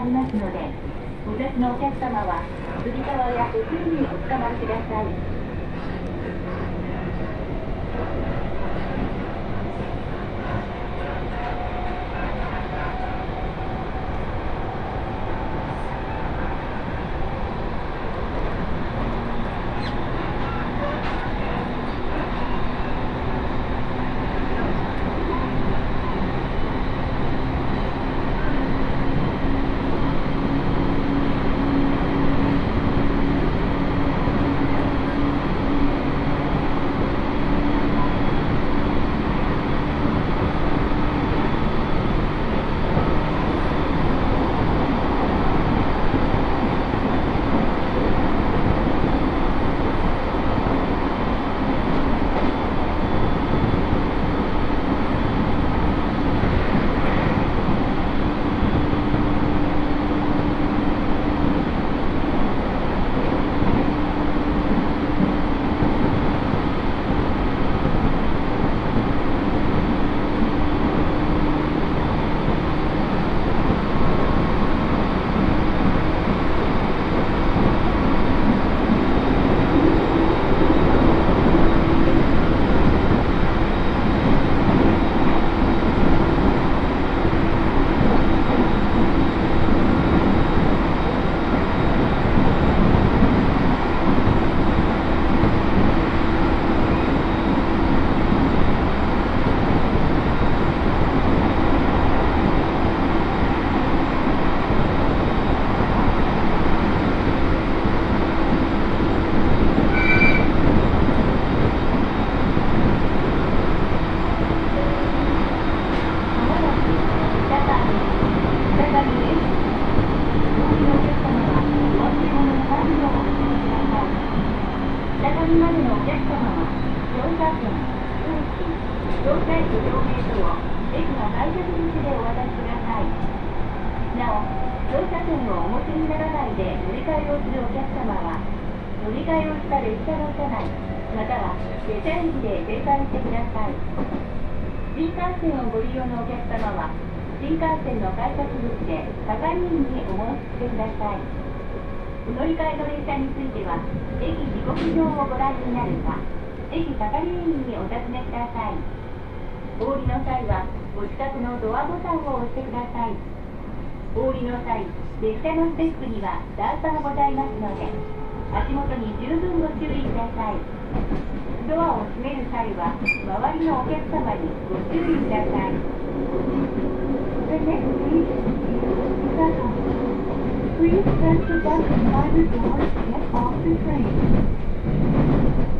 ありますのでお客のお客様は釣り革や手すりにおつかまりください。お尋ねくださいお降りの際はお近くのドアボタンを押してくださいお降りの際列車のステップには段差がございますので足元に十分ご注意くださいドアを閉める際は周りのお客様にご注意ください The next station is Saga. Please press the button by the door to get off the train.「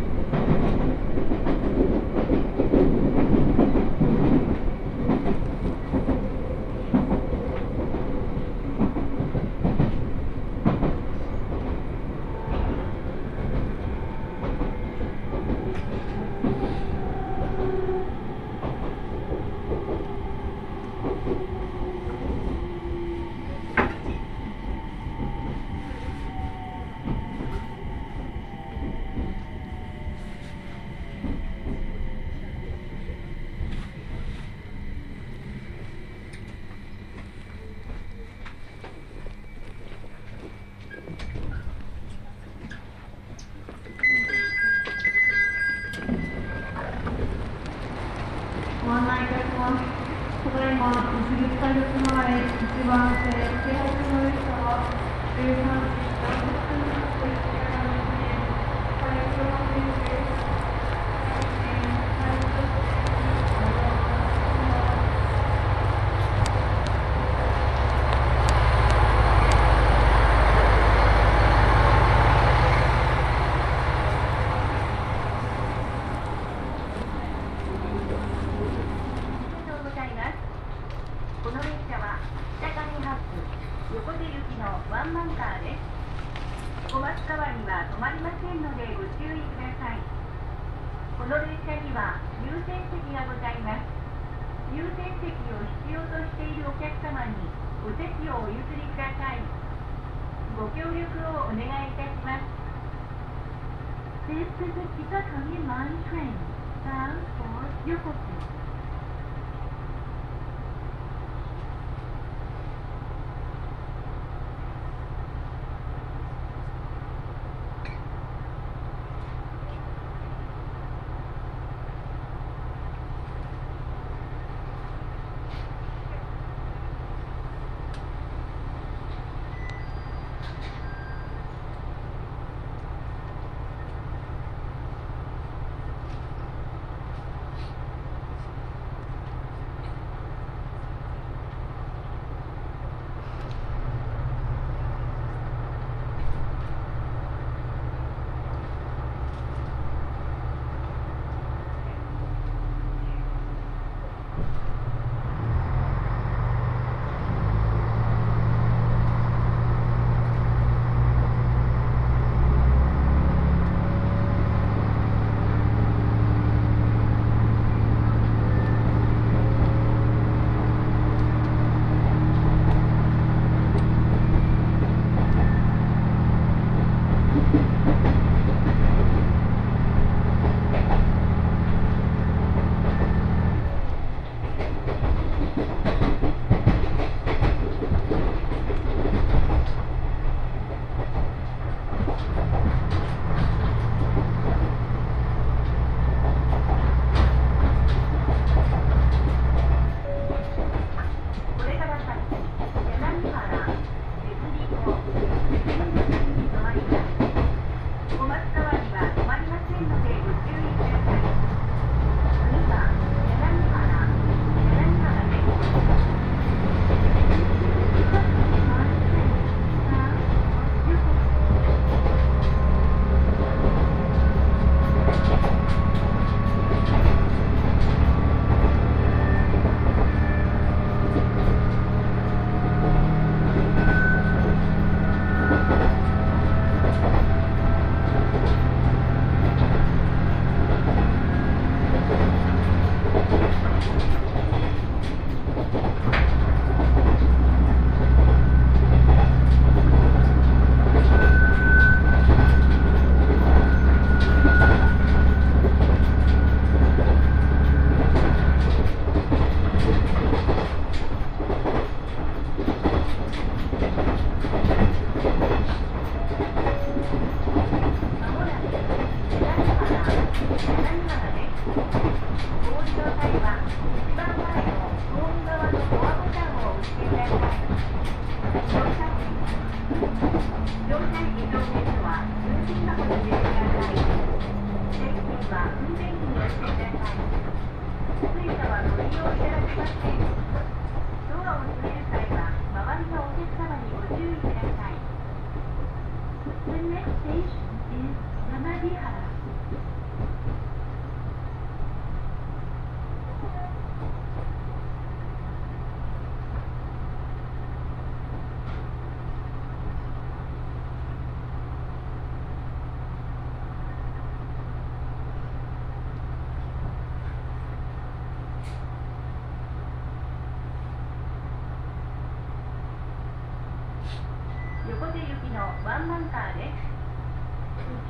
3ンカーです。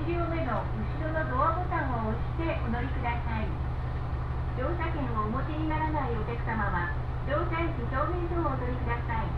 1両目の後ろのドアボタンを押してお乗りください。乗車券をお持ちにならないお客様は、乗車駅正面所をお取りください。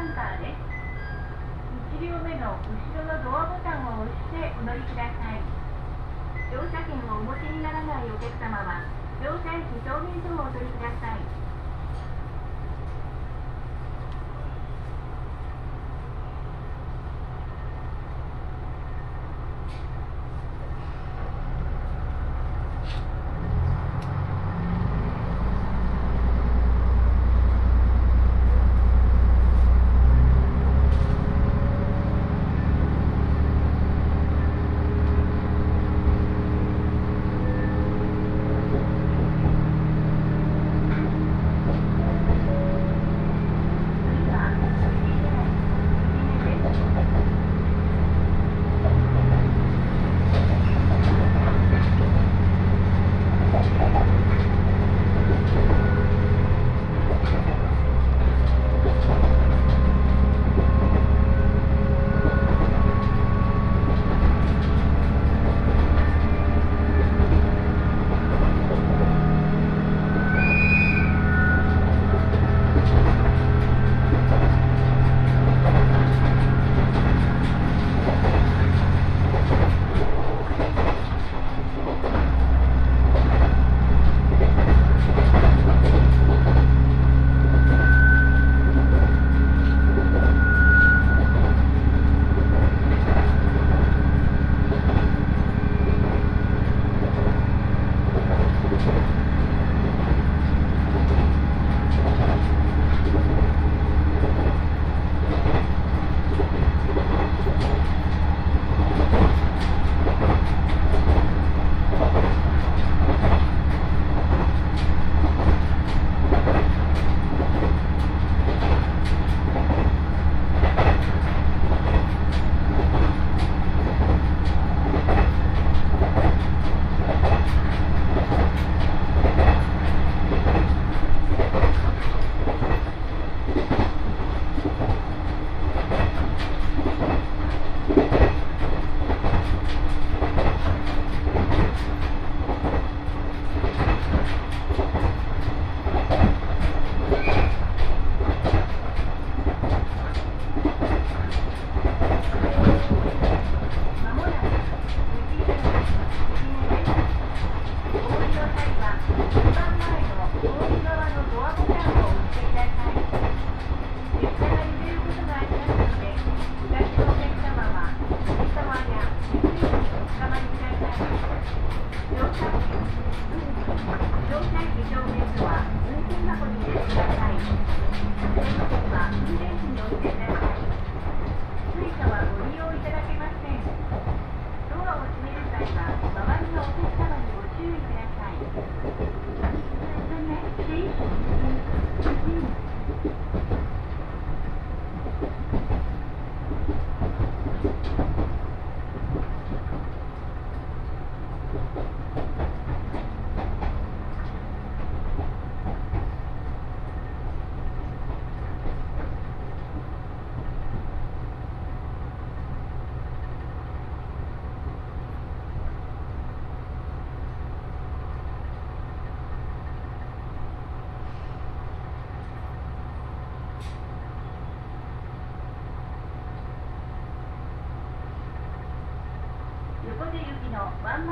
カンターです。1両目の後ろのドアボタンを押してお乗りください。乗車券をお持ちにならないお客様は乗車駅正面ドアをお取りください。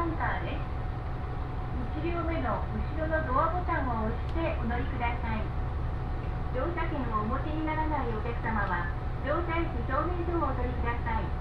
ンターです1両目の後ろのドアボタンを押してお乗りください。乗車券をお持ちにならないお客様は乗車駅正面ドをお取りください。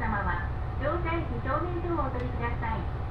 様は、乗車駅正面 door をお取りください。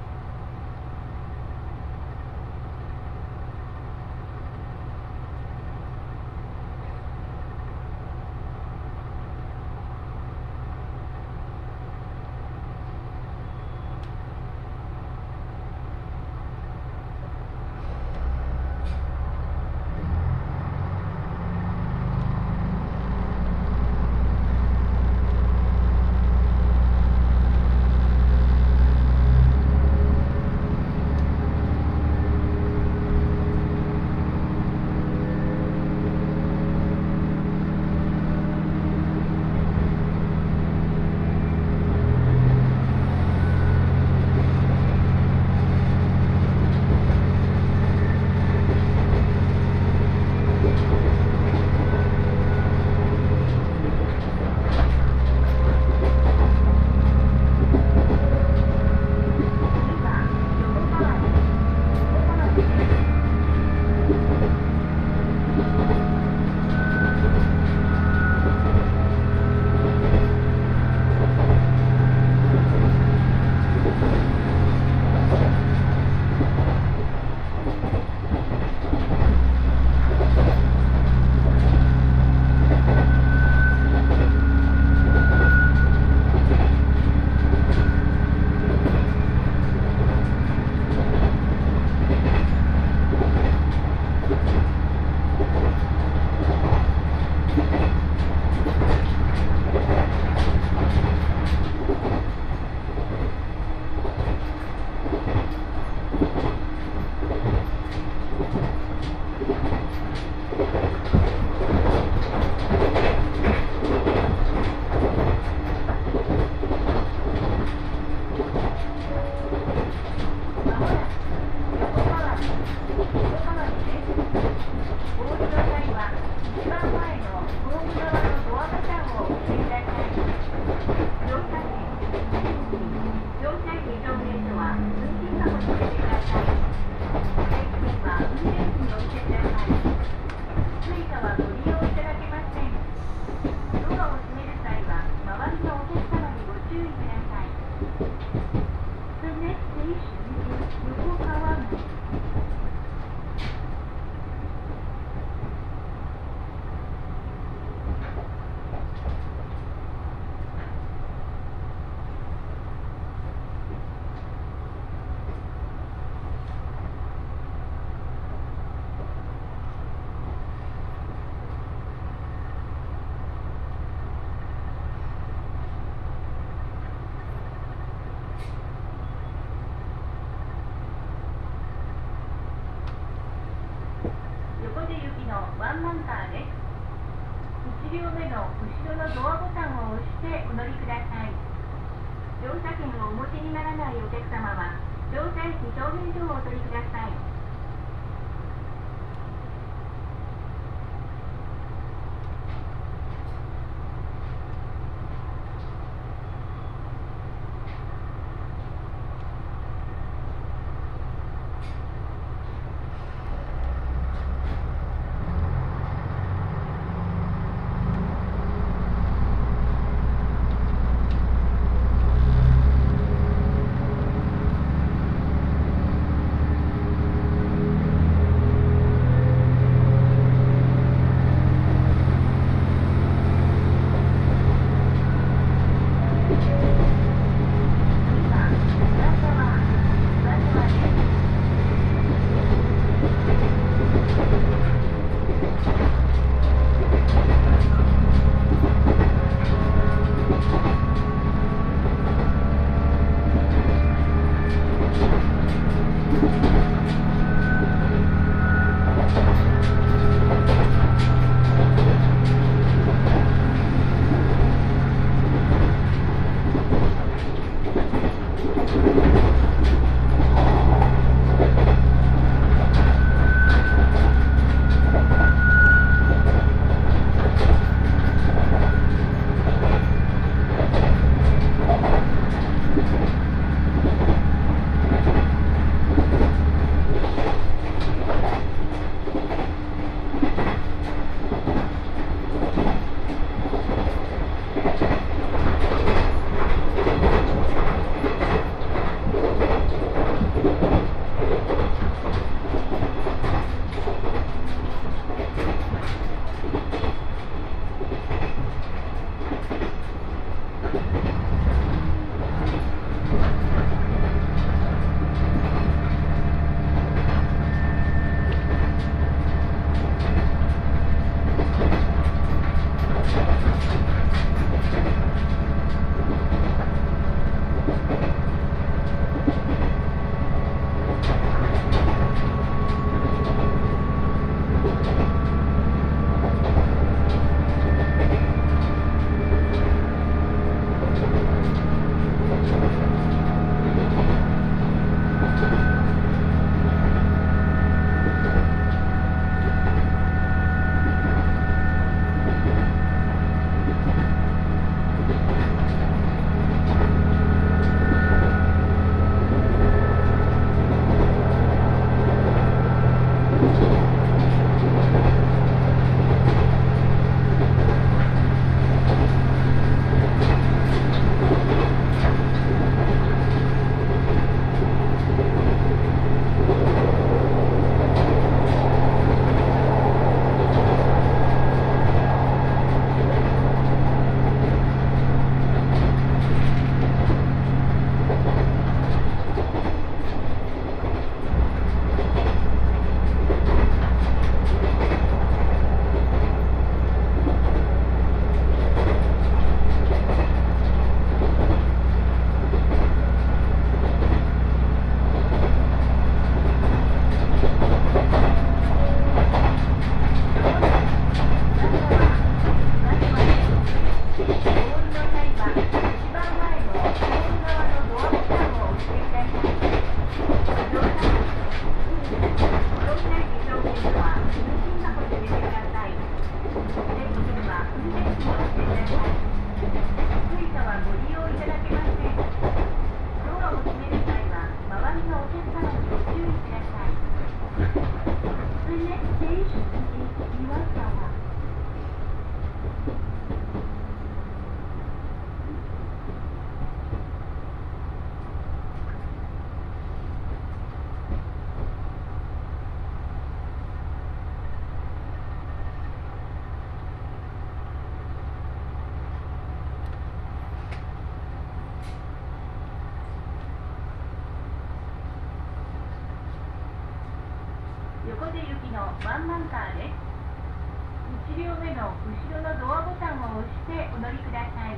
のワンマンカーです1両目の後ろのドアボタンを押してお乗りください。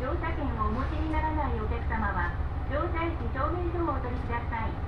乗車券をお持ちにならないお客様は乗車駅証明書をお取りください。